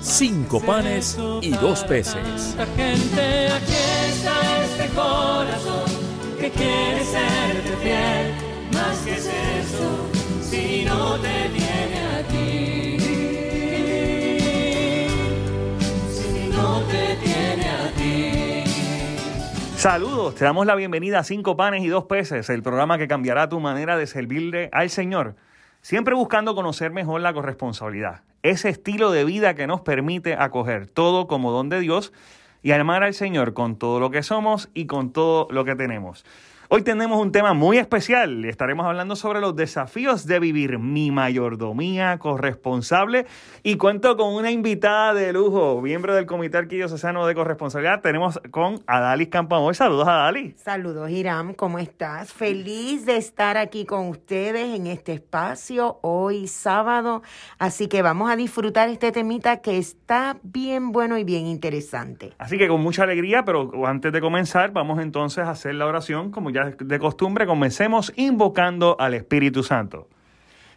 cinco panes y dos peces. Gente, aquí está este corazón que quiere serte fiel. Más que es eso, si no te tiene a ti. Si no te tiene a ti. Saludos, te damos la bienvenida a Cinco Panes y Dos Peces, el programa que cambiará tu manera de servirle al Señor, siempre buscando conocer mejor la corresponsabilidad, ese estilo de vida que nos permite acoger todo como don de Dios y amar al Señor con todo lo que somos y con todo lo que tenemos. Hoy tenemos un tema muy especial. Estaremos hablando sobre los desafíos de vivir mi mayordomía corresponsable y cuento con una invitada de lujo, miembro del Comité Arquidiocesano de Corresponsabilidad. Tenemos con Adalis Campamoy. Saludos, Adalis. Saludos, Hiram, ¿cómo estás? Feliz de estar aquí con ustedes en este espacio hoy sábado. Así que vamos a disfrutar este temita que está bien bueno y bien interesante. Así que con mucha alegría, pero antes de comenzar, vamos entonces a hacer la oración, como ya de costumbre, comencemos invocando al Espíritu Santo.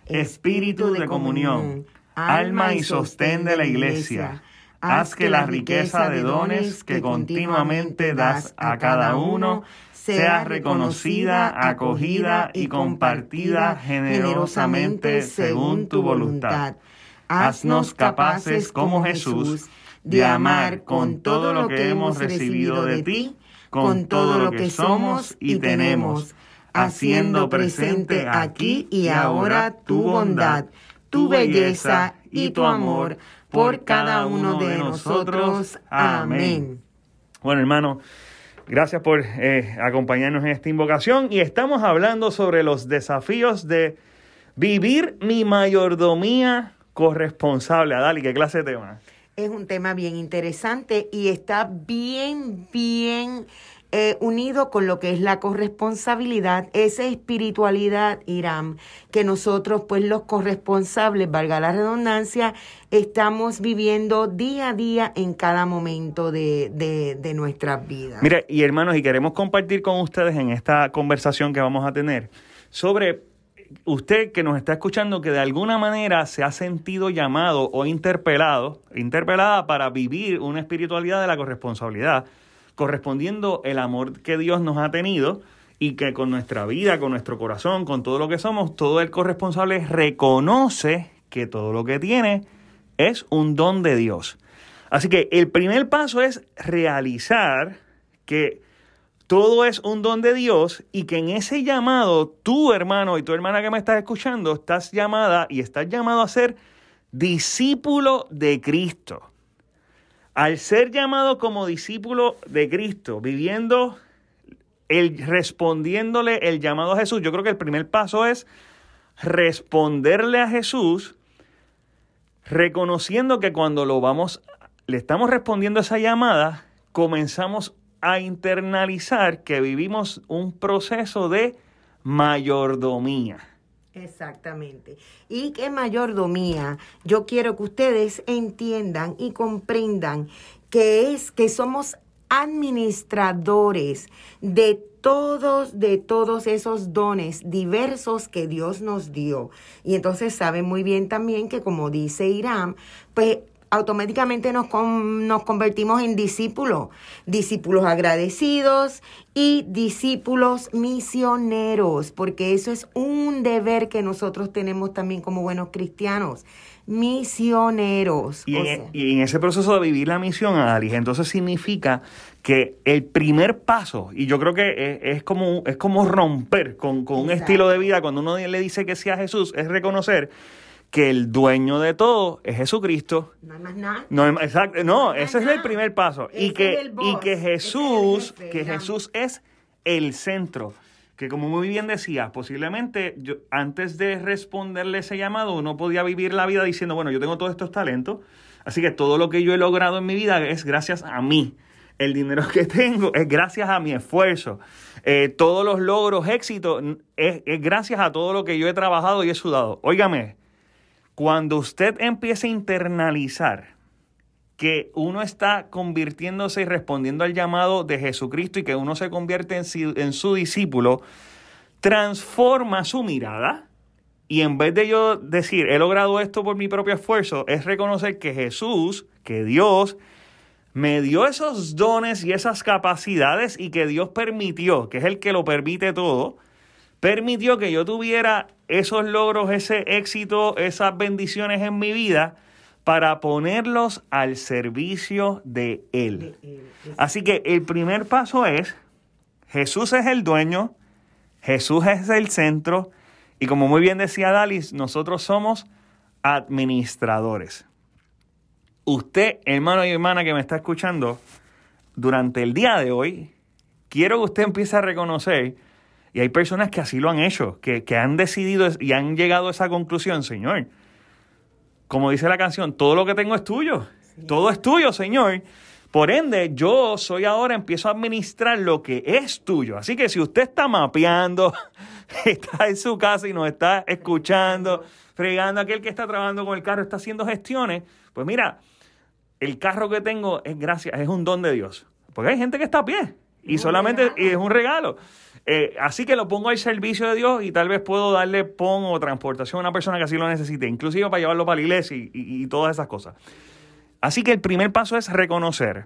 Espíritu de comunión, alma y sostén de la iglesia, haz que la riqueza de dones que continuamente das a cada uno sea reconocida, acogida y compartida generosamente según tu voluntad. Haznos capaces como Jesús de amar con todo lo que hemos recibido de ti, con todo lo que somos y tenemos, haciendo presente aquí y ahora tu bondad, tu belleza y tu amor por cada uno de nosotros. Amén. Bueno, hermano, gracias por eh, acompañarnos en esta invocación y estamos hablando sobre los desafíos de vivir mi mayordomía corresponsable. Adali, ¿qué clase de tema? Es un tema bien interesante y está bien, bien eh, unido con lo que es la corresponsabilidad, esa espiritualidad, Irán, que nosotros, pues los corresponsables, valga la redundancia, estamos viviendo día a día en cada momento de, de, de nuestras vidas. Mire, y hermanos, y queremos compartir con ustedes en esta conversación que vamos a tener sobre usted que nos está escuchando que de alguna manera se ha sentido llamado o interpelado, interpelada para vivir una espiritualidad de la corresponsabilidad, correspondiendo el amor que Dios nos ha tenido y que con nuestra vida, con nuestro corazón, con todo lo que somos, todo el corresponsable reconoce que todo lo que tiene es un don de Dios. Así que el primer paso es realizar que todo es un don de Dios y que en ese llamado, tú hermano y tu hermana que me estás escuchando, estás llamada y estás llamado a ser discípulo de Cristo. Al ser llamado como discípulo de Cristo, viviendo, el, respondiéndole el llamado a Jesús, yo creo que el primer paso es responderle a Jesús, reconociendo que cuando lo vamos, le estamos respondiendo a esa llamada, comenzamos a internalizar que vivimos un proceso de mayordomía. Exactamente. Y que mayordomía, yo quiero que ustedes entiendan y comprendan que es que somos administradores de todos, de todos esos dones diversos que Dios nos dio. Y entonces saben muy bien también que como dice Irán, pues automáticamente nos, con, nos convertimos en discípulos, discípulos agradecidos y discípulos misioneros, porque eso es un deber que nosotros tenemos también como buenos cristianos, misioneros. Y, en, y en, ese proceso de vivir la misión, Alice, entonces significa que el primer paso, y yo creo que es, es como, es como romper con, con un estilo de vida, cuando uno le dice que sea Jesús, es reconocer que el dueño de todo es Jesucristo. No hay más nada. No, exacto, no, ese es nada. el primer paso. Ese Y que, boss, y que Jesús, jefe, que. Jesús es el centro. Que como muy bien decías, posiblemente yo, antes de responderle ese llamado, uno podía vivir la vida diciendo, bueno, yo tengo todos estos talentos, Así que todo lo que yo he logrado en mi vida es gracias a mí. El dinero que tengo es gracias a mi esfuerzo. Eh, todos los logros, éxitos, es, es gracias a todo lo que yo he trabajado y he sudado. Óigame, cuando usted empiece a internalizar que uno está convirtiéndose y respondiendo al llamado de Jesucristo y que uno se convierte en su, en su discípulo, transforma su mirada y en vez de yo decir, he logrado esto por mi propio esfuerzo, es reconocer que Jesús, que Dios, me dio esos dones y esas capacidades y que Dios permitió, que es el que lo permite todo, permitió que yo tuviera esos logros, ese éxito, esas bendiciones en mi vida para ponerlos al servicio de Él. Así que el primer paso es, Jesús es el dueño, Jesús es el centro y como muy bien decía Dalis, nosotros somos administradores. Usted, hermano y hermana que me está escuchando, durante el día de hoy, quiero que usted empiece a reconocer, y hay personas que así lo han hecho, que, que han decidido y han llegado a esa conclusión, Señor, como dice la canción, todo lo que tengo es tuyo. Todo es tuyo, Señor. Por ende, yo soy ahora, empiezo a administrar lo que es tuyo. Así que si usted está mapeando, está en su casa y nos está escuchando, fregando, aquel que está trabajando con el carro, está haciendo gestiones, pues mira, el carro que tengo es gracias, es un don de Dios. Porque hay gente que está a pie y solamente y es un regalo. Eh, así que lo pongo al servicio de Dios y tal vez puedo darle pon o transportación a una persona que así lo necesite, inclusive para llevarlo para la iglesia y, todas esas cosas. Así que el primer paso es reconocer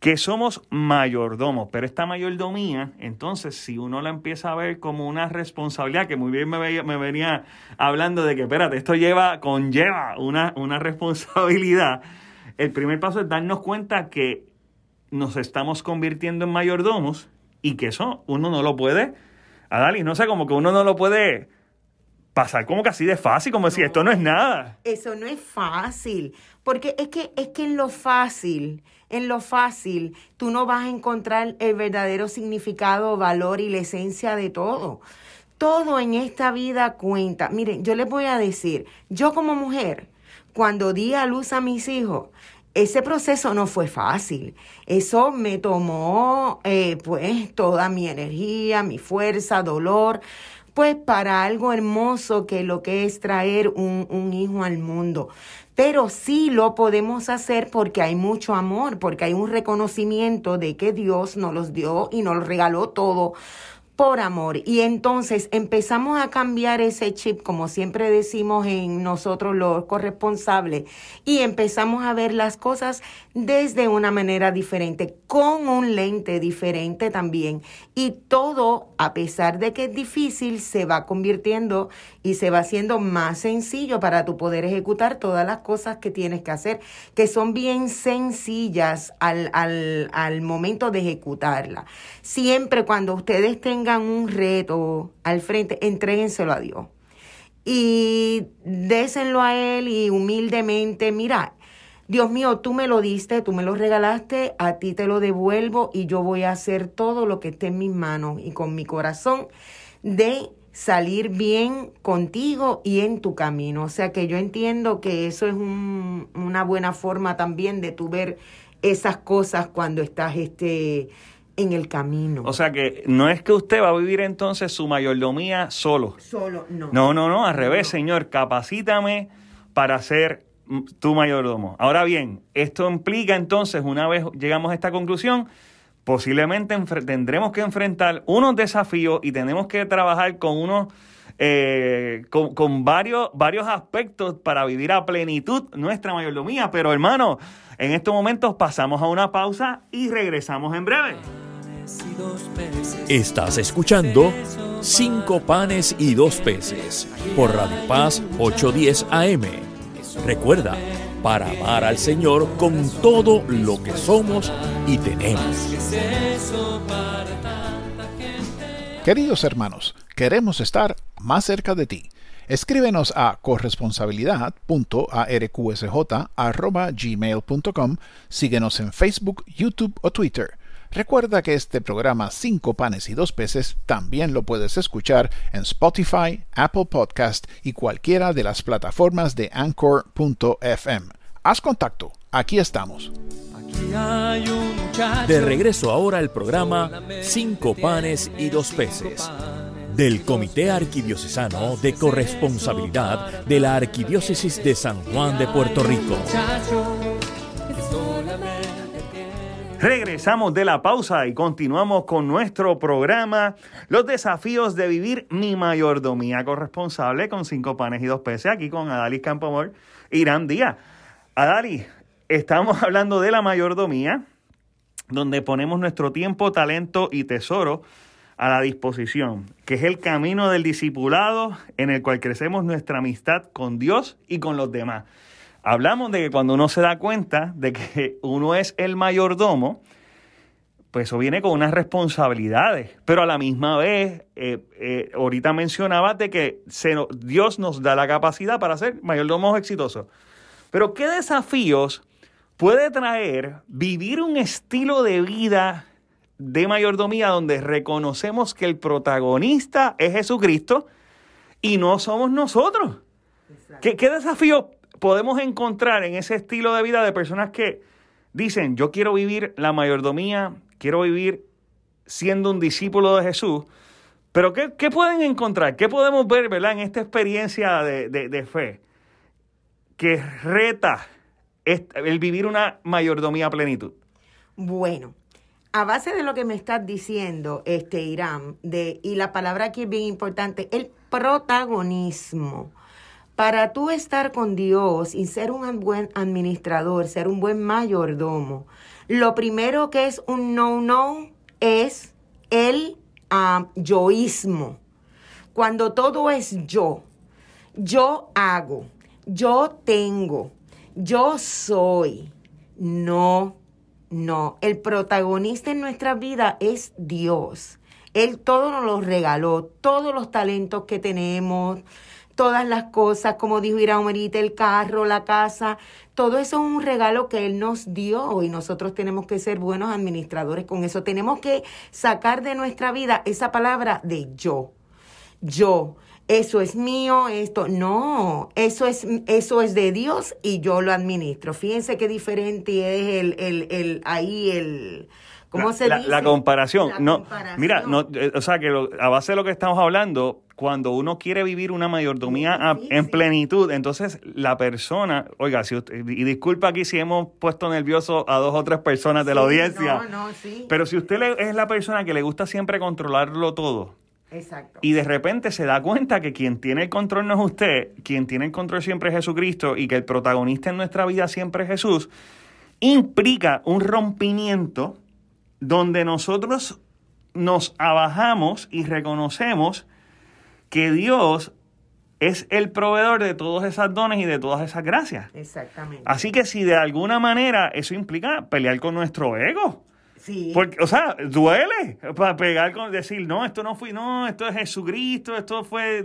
que somos mayordomos, pero esta mayordomía, entonces, si uno la empieza a ver como una responsabilidad, que muy bien me, me venía hablando de que, espérate, esto lleva, conlleva una, una responsabilidad, el primer paso es darnos cuenta que nos estamos convirtiendo en mayordomos y que eso uno no lo puede, Adali, no sé, como que uno no lo puede pasar como que así de fácil, como decir, esto no es nada. Eso no es fácil, porque es que, es que en lo fácil, en lo fácil, tú no vas a encontrar el verdadero significado, valor y la esencia de todo. Todo en esta vida cuenta. Miren, yo les voy a decir, yo como mujer, cuando di a luz a mis hijos, ese proceso no fue fácil. Eso me tomó eh, pues toda mi energía, mi fuerza, dolor, pues para algo hermoso que lo que es traer un, un hijo al mundo. Pero sí lo podemos hacer porque hay mucho amor, porque hay un reconocimiento de que Dios nos los dio y nos regaló todo por amor. Y entonces empezamos a cambiar ese chip, como siempre decimos en nosotros los corresponsables, y empezamos a ver las cosas desde una manera diferente, con un lente diferente también. Y todo, a pesar de que es difícil, se va convirtiendo y se va haciendo más sencillo para tu poder ejecutar todas las cosas que tienes que hacer, que son bien sencillas al, al, al momento de ejecutarla. Siempre cuando ustedes tengan un reto al frente, entréguenselo a Dios. Y désenlo a Él y humildemente, mira, Dios mío, tú me lo diste, tú me lo regalaste, a ti te lo devuelvo y yo voy a hacer todo lo que esté en mis manos y con mi corazón de salir bien contigo y en tu camino. O sea que yo entiendo que eso es una buena forma también de tu ver esas cosas cuando estás este, en el camino. O sea que no es que usted va a vivir entonces su mayordomía solo. Solo, no. No, no, no, al revés, Señor, capacítame para ser tu mayordomo. Ahora bien, esto implica entonces, una vez llegamos a esta conclusión, posiblemente tendremos que enfrentar unos desafíos y tenemos que trabajar con unos eh, con, varios, varios aspectos para vivir a plenitud nuestra mayordomía. Pero hermano, en estos momentos pasamos a una pausa y regresamos en breve. Estás escuchando Cinco panes y dos peces por Radio Paz 810 AM Recuerda, para amar al Señor con todo lo que somos y tenemos. Queridos hermanos, queremos estar más cerca de ti. Escríbenos a corresponsabilidad.arqsj.gmail.com, síguenos en Facebook, YouTube o Twitter. Recuerda que este programa Cinco panes y dos peces también lo puedes escuchar en Spotify, Apple Podcast y cualquiera de las plataformas de Anchor.fm. Haz contacto aquí estamos. De regreso ahora al programa Cinco panes y dos peces del Comité Arquidiocesano de Corresponsabilidad de la Arquidiócesis de San Juan de Puerto Rico. Regresamos de la pausa y continuamos con nuestro programa Los desafíos de vivir mi mayordomía corresponsable con cinco panes y dos peces aquí con Adalis Campomor Irán Díaz. Adalis, estamos hablando de la mayordomía donde ponemos nuestro tiempo, talento y tesoro a la disposición, que es el camino del discipulado en el cual crecemos nuestra amistad con Dios y con los demás. Hablamos de que cuando uno se da cuenta de que uno es el mayordomo, pues eso viene con unas responsabilidades, pero a la misma vez, eh, eh, ahorita mencionabas de que Dios nos da la capacidad para ser mayordomos exitosos. Pero ¿qué desafíos puede traer vivir un estilo de vida de mayordomía donde reconocemos que el protagonista es Jesucristo y no somos nosotros? ¿Qué, ¿Qué desafío podemos encontrar en ese estilo de vida de personas que dicen, yo quiero vivir la mayordomía, quiero vivir siendo un discípulo de Jesús? Pero ¿qué, pueden encontrar? ¿Qué podemos ver ¿verdad? en esta experiencia de, de fe que reta el vivir una mayordomía a plenitud? Bueno, a base de lo que me estás diciendo, este Irán, de, y la palabra aquí es bien importante, el protagonismo. Para tú estar con Dios y ser un buen administrador, ser un buen mayordomo, lo primero que es un no-no es el ah, yoísmo. Cuando todo es yo, yo hago, yo tengo, yo soy. No, no. El protagonista en nuestra vida es Dios. Él todo nos lo regaló, todos los talentos que tenemos, todas las cosas, como dijo Ira ahorita, el carro, la casa, todo eso es un regalo que Él nos dio y nosotros tenemos que ser buenos administradores con eso. Tenemos que sacar de nuestra vida esa palabra de yo. Yo eso es mío, esto, no, eso es, eso es de Dios y yo lo administro. Fíjense qué diferente es el, el, el ahí el, ¿cómo se la, dice? La comparación. no, Mira, no, eh, o sea que a base de lo que estamos hablando, cuando uno quiere vivir una mayordomía en plenitud, entonces la persona, oiga, si y disculpa aquí si hemos puesto nervioso a dos o tres personas de la audiencia, no, no, sí. pero si usted es la persona que le gusta siempre controlarlo todo, Exacto. Y de repente se da cuenta que quien tiene el control no es usted, quien tiene el control siempre es Jesucristo y que el protagonista en nuestra vida siempre es Jesús, implica un rompimiento donde nosotros nos abajamos y reconocemos que Dios es el proveedor de todos esos dones y de todas esas gracias. Exactamente. Así que si de alguna manera eso implica pelear con nuestro ego, porque, o sea, duele para pegar con decir, no, esto no fui, no, esto es Jesucristo, esto fue,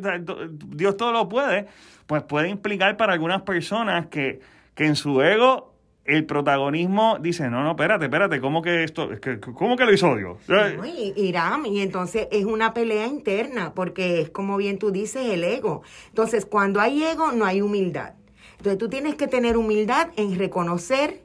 Dios todo lo puede. Pues puede implicar para algunas personas que, que en su ego el protagonismo dice, no, no, espérate, espérate, ¿cómo que esto, cómo que lo hizo Dios? y, Irán, y entonces es una pelea interna, porque es como bien tú dices, el ego. Entonces, cuando hay ego, no hay humildad. Entonces, tú tienes que tener humildad en reconocer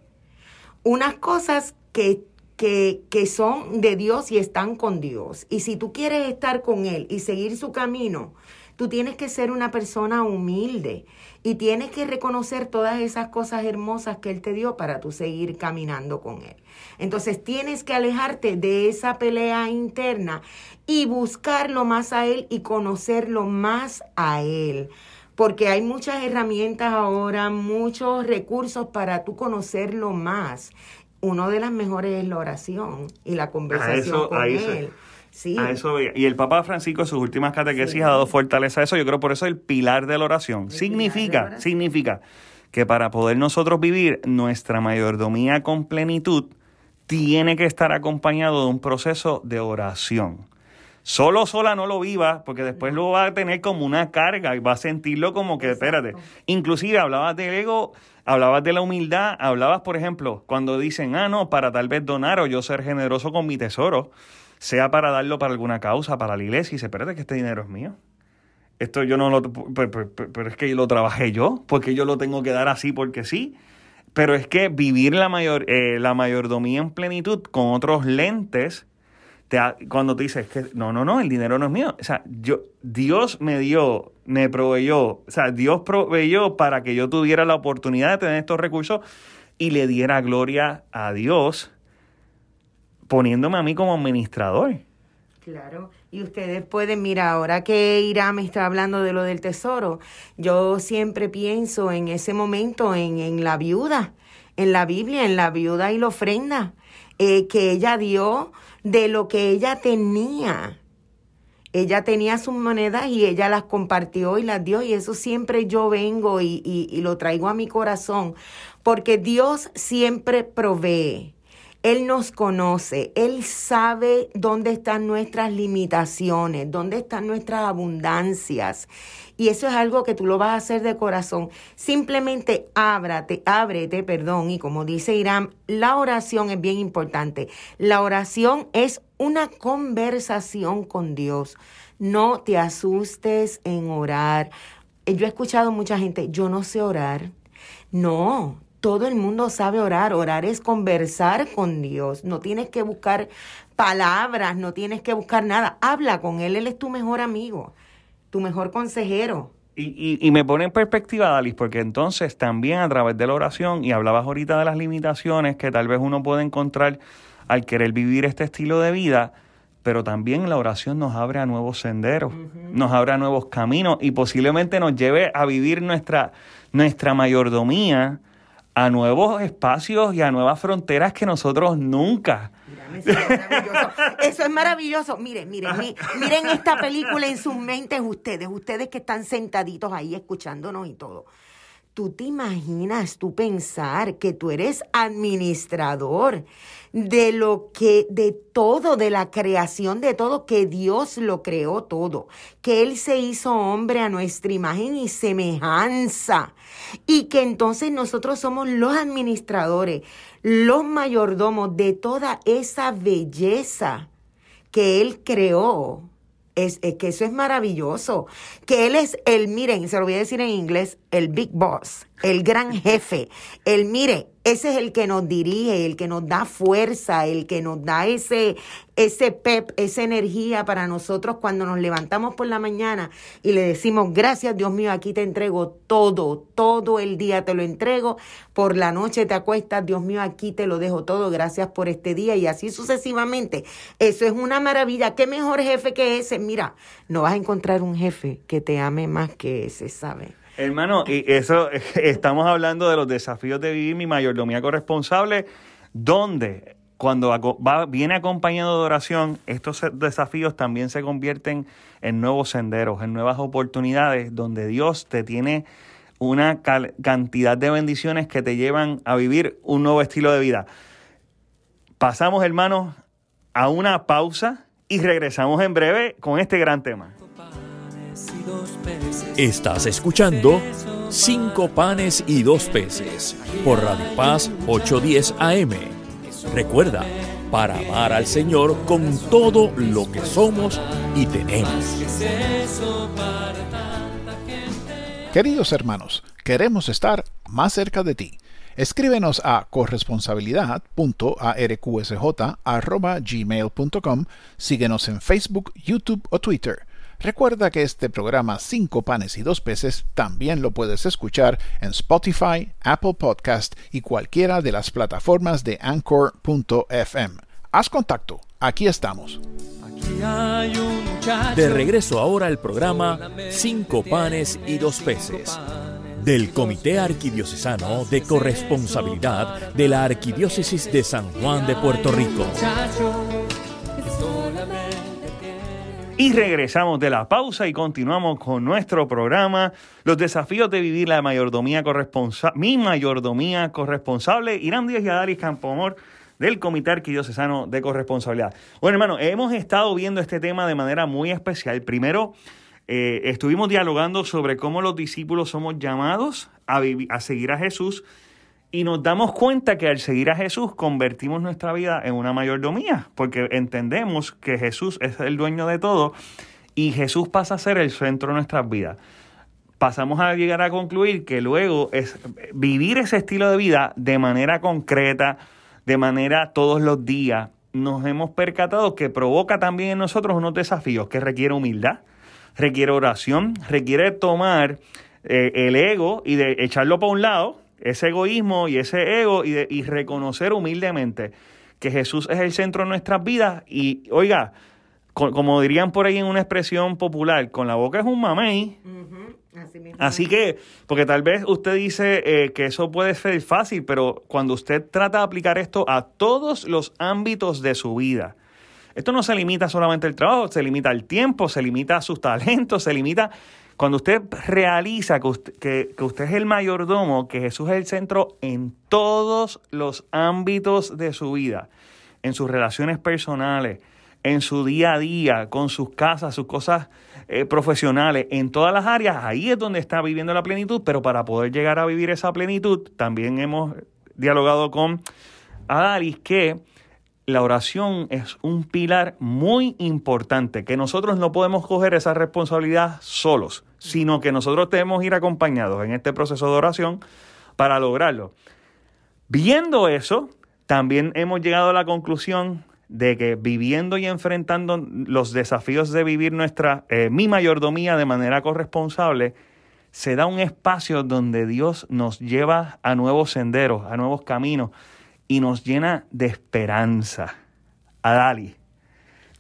unas cosas que que, que, son de Dios y están con Dios. Y si tú quieres estar con Él y seguir su camino, tú tienes que ser una persona humilde y tienes que reconocer todas esas cosas hermosas que Él te dio para tú seguir caminando con Él. Entonces tienes que alejarte de esa pelea interna y buscarlo más a Él y conocerlo más a Él porque hay muchas herramientas ahora, muchos recursos para tú conocerlo más uno de las mejores es la oración y la conversación con él. Sí. A eso Y el Papa Francisco en sus últimas catequesis ha dado fortaleza a eso. Yo creo por eso el pilar de la oración. significa, significa que para poder nosotros vivir nuestra mayordomía con plenitud, tiene que estar acompañado de un proceso de oración. Solo sola no lo viva, porque después lo va a tener como una carga y va a sentirlo como que, espérate. Inclusive hablabas del ego, hablabas de la humildad, hablabas, por ejemplo, cuando dicen, ah, no, para tal vez donar o yo ser generoso con mi tesoro, sea para darlo para alguna causa, para la iglesia, y dice, espérate que este dinero es mío. Esto yo no lo... Pero, es que lo trabajé yo, porque yo lo tengo que dar así porque sí. Pero es que vivir la, mayor, eh, la mayordomía en plenitud con otros lentes, te cuando te dices que no, no, no, el dinero no es mío. O sea, yo, Dios me dio, me proveyó, o sea, Dios proveyó para que yo tuviera la oportunidad de tener estos recursos y le diera gloria a Dios poniéndome a mí como administrador. Claro, y ustedes pueden, mira, ahora que Irán me está hablando de lo del tesoro, yo siempre pienso en ese momento en, en la viuda, en la Biblia, en la viuda y la ofrenda eh, que ella dio de lo que ella tenía. Ella tenía sus monedas y ella las compartió y las dio y eso siempre yo vengo y, y, y lo traigo a mi corazón porque Dios siempre provee. Él nos conoce, Él sabe dónde están nuestras limitaciones, dónde están nuestras abundancias. Y eso es algo que tú lo vas a hacer de corazón. Simplemente ábrate, ábrete, perdón. Y como dice Irán, la oración es bien importante. La oración es una conversación con Dios. No te asustes en orar. Yo he escuchado mucha gente, yo no sé orar. No, todo el mundo sabe orar. Orar es conversar con Dios. No tienes que buscar palabras, no tienes que buscar nada. Habla con Él. Él es tu mejor amigo, tu mejor consejero. Y, y, me pone en perspectiva, Dalis, porque entonces también a través de la oración, y hablabas ahorita de las limitaciones que tal vez uno puede encontrar al querer vivir este estilo de vida, pero también la oración nos abre a nuevos senderos, nos abre a nuevos caminos y posiblemente nos lleve a vivir nuestra, nuestra mayordomía a nuevos espacios y a nuevas fronteras que nosotros nunca. eso, es maravilloso. Miren, miren, miren esta película en sus mentes ustedes, ustedes que están sentaditos ahí escuchándonos y todo. ¿Tú te imaginas tú pensar que tú eres administrador de lo que, de todo, de la creación de todo, que Dios lo creó todo, que Él se hizo hombre a nuestra imagen y semejanza, y que entonces nosotros somos los administradores, los mayordomos de toda esa belleza que Él creó? Es, es, que eso es maravilloso. Que él es el, miren, se lo voy a decir en inglés, el big boss, el gran jefe. El, mire, ese es el que nos dirige, el que nos da fuerza, el que nos da ese, ese pep, esa energía para nosotros cuando nos levantamos por la mañana y le decimos, gracias Dios mío, aquí te entrego todo, todo el día te lo entrego, por la noche te acuestas, Dios mío, aquí te lo dejo todo, gracias por este día y así sucesivamente. Eso es una maravilla. ¿Qué mejor jefe que ese? Mira, no vas a encontrar un jefe que te ame más que ese, ¿sabes? Hermano, y eso, estamos hablando de los desafíos de vivir mi mayordomía corresponsable, donde cuando va, viene acompañado de oración, estos desafíos también se convierten en nuevos senderos, en nuevas oportunidades, donde Dios te tiene una cantidad de bendiciones que te llevan a vivir un nuevo estilo de vida. Pasamos, hermanos, a una pausa y regresamos en breve con este gran tema. Estás escuchando Cinco panes y dos peces por Radio Paz 810 AM. Recuerda, para amar al Señor con todo lo que somos y tenemos. Queridos hermanos, queremos estar más cerca de ti. Escríbenos a corresponsabilidad.arqsj.gmail.com, síguenos en Facebook, YouTube o Twitter. Recuerda que este programa Cinco panes y dos peces también lo puedes escuchar en Spotify, Apple Podcast y cualquiera de las plataformas de Anchor.fm. Haz contacto, aquí estamos. De regreso ahora al programa Cinco panes y dos peces del Comité Arquidiocesano de Corresponsabilidad de la Arquidiócesis de San Juan de Puerto Rico. Y regresamos de la pausa y continuamos con nuestro programa, los desafíos de vivir la mayordomía corresponsable, mi mayordomía corresponsable, Irán Díaz y Adaris Campomor del Comité Arquidiocesano de Corresponsabilidad. Bueno, hermano, hemos estado viendo este tema de manera muy especial. Primero, eh, estuvimos dialogando sobre cómo los discípulos somos llamados a, a seguir a Jesús y nos damos cuenta que al seguir a Jesús convertimos nuestra vida en una mayordomía, porque entendemos que Jesús es el dueño de todo y Jesús pasa a ser el centro de nuestras vidas. pasamos a llegar a concluir que luego es vivir ese estilo de vida de manera concreta, de manera todos los días, nos hemos percatado que provoca también en nosotros unos desafíos que requiere humildad, requiere oración, requiere tomar eh, el ego y de echarlo para un lado, ese egoísmo y ese ego y, de, y reconocer humildemente que Jesús es el centro de nuestras vidas y oiga, como dirían por ahí en una expresión popular, con la boca es un mamey. Así, que, porque tal vez usted dice eh, que eso puede ser fácil, pero cuando usted trata de aplicar esto a todos los ámbitos de su vida, esto no se limita solamente al trabajo, se limita al tiempo, se limita a sus talentos, se limita... Cuando usted realiza que usted, que, que usted es el mayordomo, que Jesús es el centro en todos los ámbitos de su vida, en sus relaciones personales, en su día a día, con sus casas, sus cosas eh, profesionales, en todas las áreas, ahí es donde está viviendo la plenitud, pero para poder llegar a vivir esa plenitud, también hemos dialogado con Adalis que la oración es un pilar muy importante, que nosotros no podemos coger esa responsabilidad solos, sino que nosotros debemos ir acompañados en este proceso de oración para lograrlo. Viendo eso, también hemos llegado a la conclusión de que viviendo y enfrentando los desafíos de vivir nuestra, eh, mi mayordomía de manera corresponsable, se da un espacio donde Dios nos lleva a nuevos senderos, a nuevos caminos y nos llena de esperanza. Adali,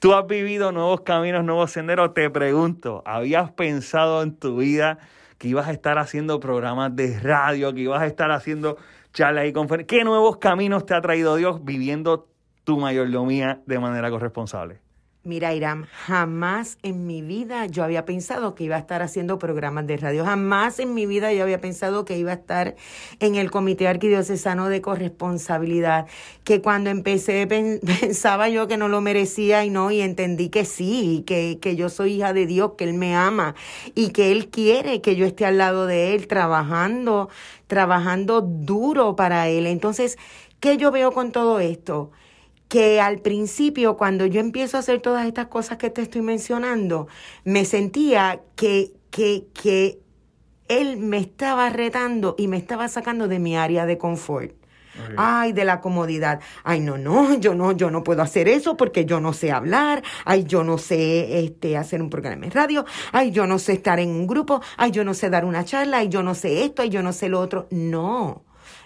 tú has vivido nuevos caminos, nuevos senderos. Te pregunto, ¿habías pensado en tu vida que ibas a estar haciendo programas de radio, que ibas a estar haciendo charlas y conferencias? ¿Qué nuevos caminos te ha traído Dios viviendo tu mayordomía de manera corresponsable? Mira, Iram, jamás en mi vida yo había pensado que iba a estar haciendo programas de radio. Jamás en mi vida yo había pensado que iba a estar en el Comité Arquidiocesano de Corresponsabilidad. Que cuando empecé pensaba yo que no lo merecía y no, y entendí que sí, que, que yo soy hija de Dios, que Él me ama y que Él quiere que yo esté al lado de Él trabajando, trabajando duro para Él. Entonces, ¿qué yo veo con todo esto? Que al principio, cuando yo empiezo a hacer todas estas cosas que te estoy mencionando, me sentía que, que, que él me estaba retando y me estaba sacando de mi área de confort. Ay, de la comodidad. Ay, no, no, yo no, yo no puedo hacer eso porque yo no sé hablar. Ay, yo no sé este hacer un programa en radio. Ay, yo no sé estar en un grupo. Ay, yo no sé dar una charla. Ay, yo no sé esto. Ay, yo no sé lo otro. No.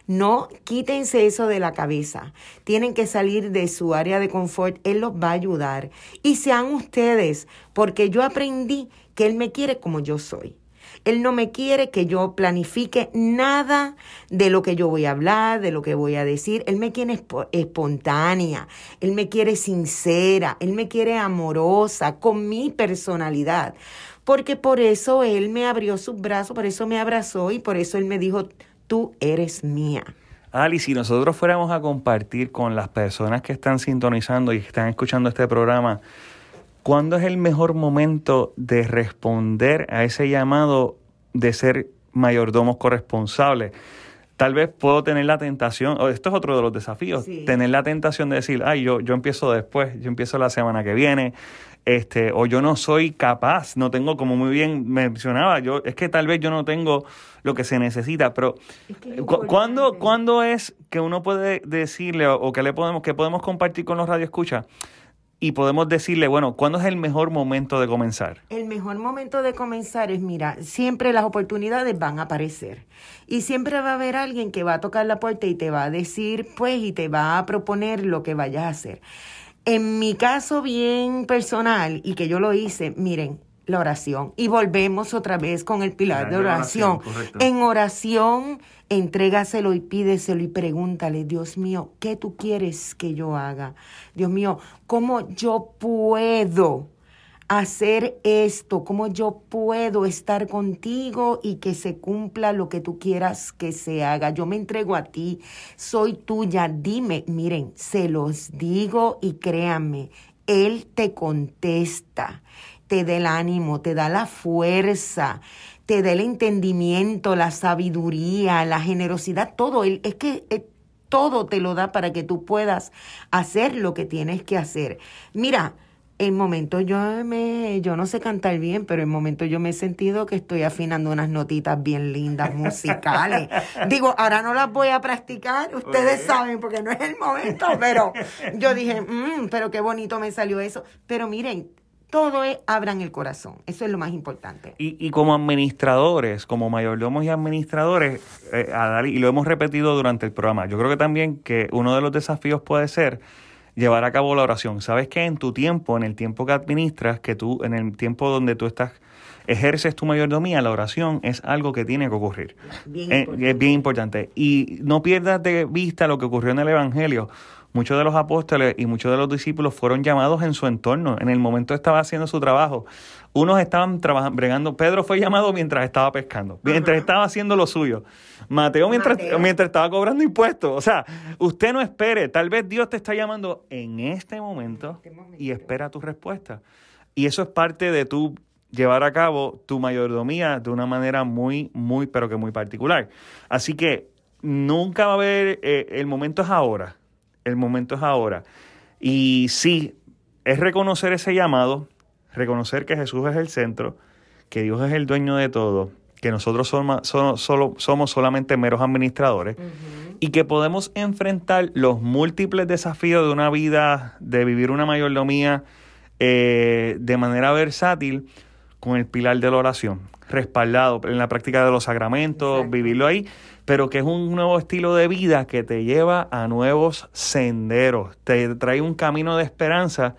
No, quítense eso de la cabeza. Tienen que salir de su área de confort. Él los va a ayudar. Y sean ustedes, porque yo aprendí que Él me quiere como yo soy. Él no me quiere que yo planifique nada de lo que yo voy a hablar, de lo que voy a decir. Él me quiere espontánea, Él me quiere sincera, Él me quiere amorosa, con mi personalidad. Porque por eso Él me abrió sus brazos, por eso me abrazó y por eso Él me dijo, tú eres mía. Ali, si nosotros fuéramos a compartir con las personas que están sintonizando y están escuchando este programa, ¿cuándo es el mejor momento de responder a ese llamado de ser mayordomos corresponsables? Tal vez puedo tener la tentación, o esto es otro de los desafíos, tener la tentación de decir, ay, yo, yo empiezo después, yo empiezo la semana que viene, este, o yo no soy capaz, no tengo, como muy bien mencionaba, yo, es que tal vez yo no tengo lo que se necesita, pero ¿cuándo, es que uno puede decirle o, que le podemos, que podemos compartir con los radioescuchas? Y podemos decirle, bueno, ¿cuándo es el mejor momento de comenzar? El mejor momento de comenzar es, mira, siempre las oportunidades van a aparecer. Y siempre va a haber alguien que va a tocar la puerta y te va a decir, pues, y te va a proponer lo que vayas a hacer. En mi caso bien personal, y que yo lo hice, miren, la oración. Y volvemos otra vez con el pilar de oración. en oración, entrégaselo y pídeselo y pregúntale, Dios mío, ¿qué tú quieres que yo haga? Dios mío, ¿cómo yo puedo hacer esto? ¿Cómo yo puedo estar contigo y que se cumpla lo que tú quieras que se haga? Yo me entrego a ti, soy tuya, dime, miren, se los digo y créanme, Él te contesta, te da el ánimo, te da la fuerza, te da el entendimiento, la sabiduría, la generosidad, todo. Es que... Eh, todo te lo da para que tú puedas hacer lo que tienes que hacer. Mira, en momentos yo me, yo no sé cantar bien, pero en momentos yo me he sentido que estoy afinando unas notitas bien lindas musicales. Digo, ahora no las voy a practicar, ustedes saben, porque no es el momento, pero yo dije, mmm, pero qué bonito me salió eso. Pero miren, todo es abran el corazón. Eso es lo más importante. Y, y como administradores, como mayordomos y administradores, eh, y lo hemos repetido durante el programa, yo creo que también que uno de los desafíos puede ser llevar a cabo la oración. Sabes que en tu tiempo, en el tiempo que administras, que tú, en el tiempo donde tú estás, ejerces tu mayordomía, la oración es algo que tiene que ocurrir. Eh, es bien importante. Y no pierdas de vista lo que ocurrió en el Evangelio. Muchos de los apóstoles y muchos de los discípulos fueron llamados en su entorno. En el momento estaba haciendo su trabajo. Unos estaban trabajando, bregando. Pedro fue llamado mientras estaba pescando, mientras estaba haciendo lo suyo. Mateo mientras, mientras estaba cobrando impuestos. O sea, usted no espere. Tal vez Dios te está llamando en este momento, este y espera tu respuesta. Y eso es parte de tu llevar a cabo tu mayordomía de una manera muy, muy, pero que muy particular. Así que nunca va a haber, eh, el momento es ahora, el momento es ahora. Y sí, es reconocer ese llamado, reconocer que Jesús es el centro, que Dios es el dueño de todo, que nosotros somos, solo, somos solamente meros administradores y que podemos enfrentar los múltiples desafíos de una vida, de vivir una mayordomía eh, de manera versátil con el pilar de la oración, respaldado en la práctica de los sacramentos, vivirlo ahí, pero que es un nuevo estilo de vida que te lleva a nuevos senderos, te trae un camino de esperanza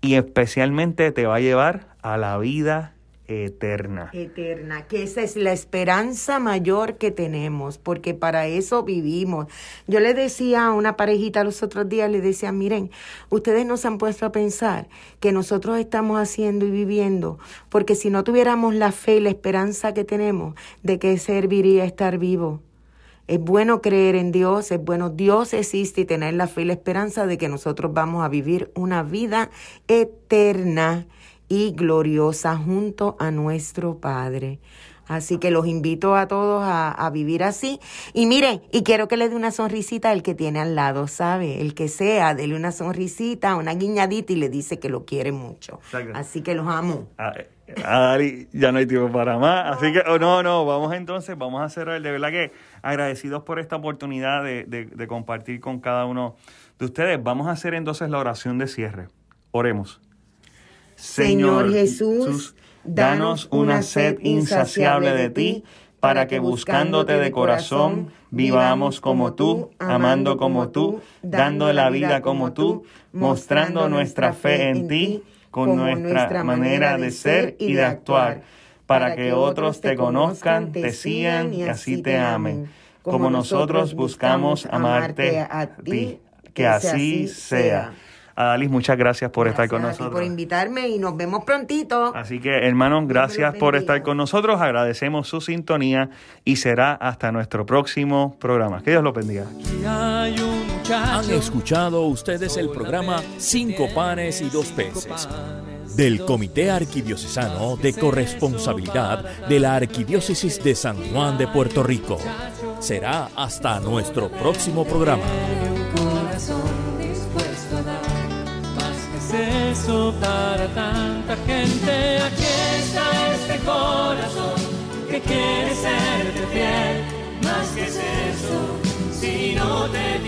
y especialmente te va a llevar a la vida eterna. Eterna, que esa es la esperanza mayor que tenemos, porque para eso vivimos. Yo le decía a una parejita los otros días, le decía, miren, ustedes nos han puesto a pensar que nosotros estamos haciendo y viviendo, porque si no tuviéramos la fe y la esperanza que tenemos, ¿de qué serviría estar vivo? Es bueno creer en Dios, es bueno, Dios existe y tener la fe y la esperanza de que nosotros vamos a vivir una vida eterna y gloriosa junto a nuestro Padre. Así que los invito a todos a, vivir así. Y miren, y quiero que le dé una sonrisita al que tiene al lado, ¿sabe? El que sea, dele una sonrisita, una guiñadita y le dice que lo quiere mucho. Así que los amo. A, ya no hay tiempo para más. Así que, oh, no, no, vamos entonces, vamos a cerrar. De verdad que agradecidos por esta oportunidad de, de compartir con cada uno de ustedes. Vamos a hacer entonces la oración de cierre. Oremos. Señor Jesús, danos una sed insaciable de ti, para que buscándote de corazón vivamos como tú, amando como tú, dando la vida como tú, mostrando nuestra fe en ti con nuestra manera de ser y de actuar, para que otros te conozcan, te sigan y así te amen, como nosotros buscamos amarte a ti, que así sea. Adalis, muchas gracias por estar con nosotros. por invitarme y nos vemos prontito. Así que, hermanos, gracias por estar con nosotros. Agradecemos su sintonía y será hasta nuestro próximo programa. Que Dios lo bendiga. Han escuchado ustedes el programa Cinco panes y dos peces del Comité Arquidiocesano de Corresponsabilidad de la Arquidiócesis de San Juan de Puerto Rico. Será hasta nuestro próximo programa. para tanta gente. Aquí está este corazón que quiere serte fiel. Más que es eso, si no te